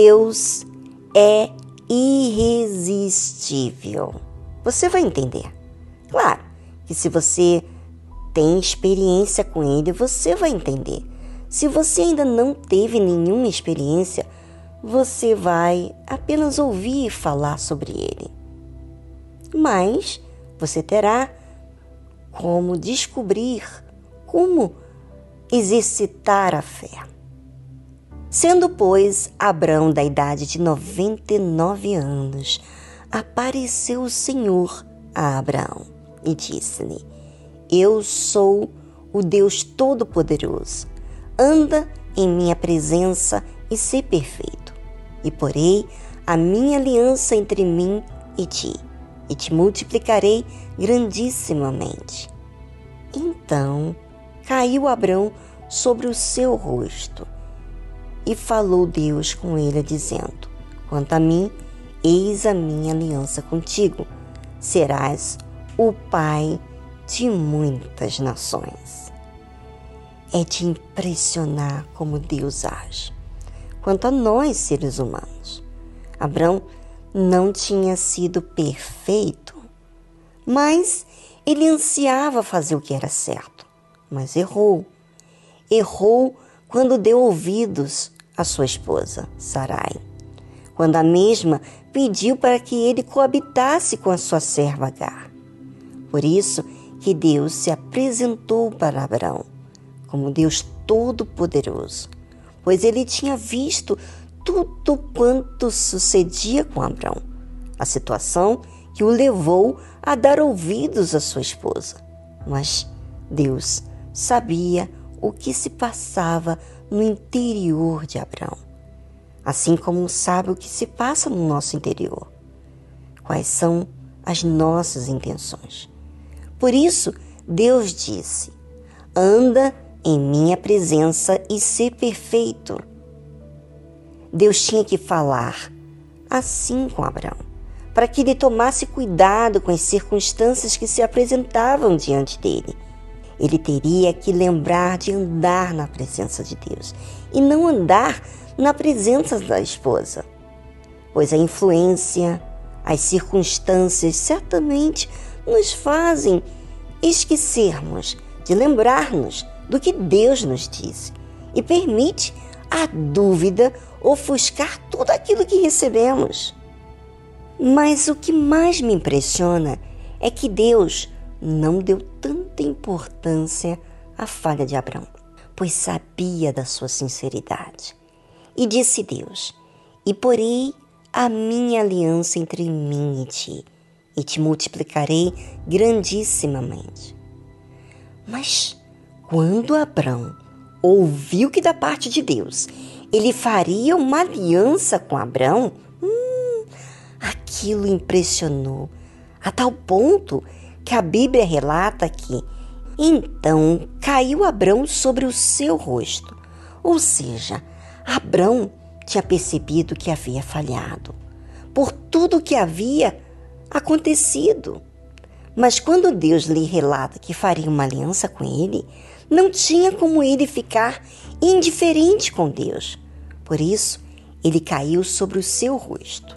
Deus é irresistível. Você vai entender. Claro que se você tem experiência com ele, você vai entender. Se você ainda não teve nenhuma experiência, você vai apenas ouvir falar sobre ele. Mas você terá como descobrir como exercitar a fé. Sendo, pois, Abrão da idade de noventa e nove anos, apareceu o Senhor a Abraão e disse-lhe: Eu sou o Deus Todo-Poderoso. Anda em minha presença e sê perfeito. E porei a minha aliança entre mim e ti, e te multiplicarei grandissimamente. Então caiu Abrão sobre o seu rosto e falou Deus com ele, dizendo: Quanto a mim, eis a minha aliança contigo. Serás o pai de muitas nações. É de impressionar como Deus age. Quanto a nós, seres humanos, Abraão não tinha sido perfeito, mas ele ansiava fazer o que era certo, mas errou. Errou quando deu ouvidos a sua esposa, Sarai, quando a mesma pediu para que ele coabitasse com a sua serva Agar. Por isso que Deus se apresentou para Abraão como Deus Todo-Poderoso, pois ele tinha visto tudo quanto sucedia com Abraão, a situação que o levou a dar ouvidos à sua esposa. Mas Deus sabia o que se passava no interior de Abraão, assim como sabe o que se passa no nosso interior. Quais são as nossas intenções? Por isso, Deus disse: anda em minha presença e ser perfeito. Deus tinha que falar assim com Abraão, para que ele tomasse cuidado com as circunstâncias que se apresentavam diante dele ele teria que lembrar de andar na presença de Deus e não andar na presença da esposa, pois a influência, as circunstâncias certamente nos fazem esquecermos de lembrar-nos do que Deus nos disse e permite a dúvida ofuscar tudo aquilo que recebemos. Mas o que mais me impressiona é que Deus não deu tanta importância à falha de Abraão, pois sabia da sua sinceridade. E disse Deus: E porei a minha aliança entre mim e ti, e te multiplicarei grandissimamente. Mas quando Abraão ouviu que da parte de Deus ele faria uma aliança com Abraão, hum, aquilo impressionou a tal ponto que a Bíblia relata que Então caiu Abrão sobre o seu rosto. Ou seja, Abrão tinha percebido que havia falhado por tudo o que havia acontecido. Mas quando Deus lhe relata que faria uma aliança com ele, não tinha como ele ficar indiferente com Deus. Por isso, ele caiu sobre o seu rosto.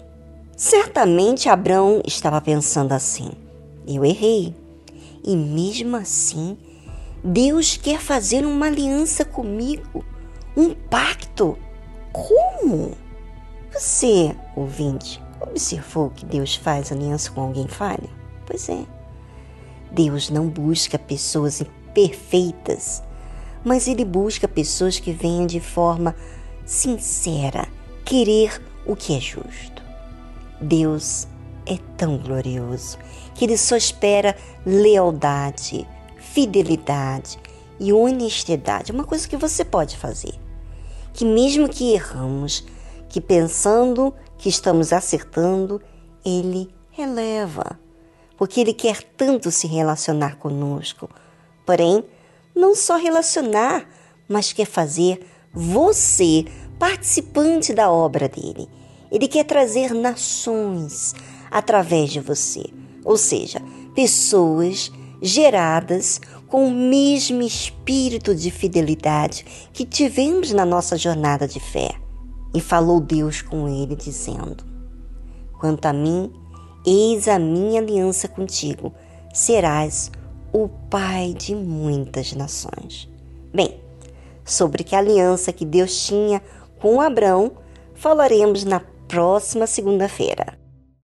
Certamente Abraão estava pensando assim: eu errei. E mesmo assim, Deus quer fazer uma aliança comigo, um pacto. Como? Você, ouvinte, observou que Deus faz aliança com alguém falho? Pois é. Deus não busca pessoas perfeitas, mas Ele busca pessoas que venham de forma sincera querer o que é justo. Deus é tão glorioso que Ele só espera lealdade, fidelidade e honestidade. Uma coisa que você pode fazer. Que mesmo que erramos, que pensando que estamos acertando, Ele releva. Porque Ele quer tanto se relacionar conosco. Porém, não só relacionar, mas quer fazer você participante da obra dele. Ele quer trazer nações através de você, ou seja, pessoas geradas com o mesmo espírito de fidelidade que tivemos na nossa jornada de fé. E falou Deus com ele, dizendo: Quanto a mim, eis a minha aliança contigo, serás o pai de muitas nações. Bem, sobre que aliança que Deus tinha com Abraão, falaremos na próxima segunda-feira.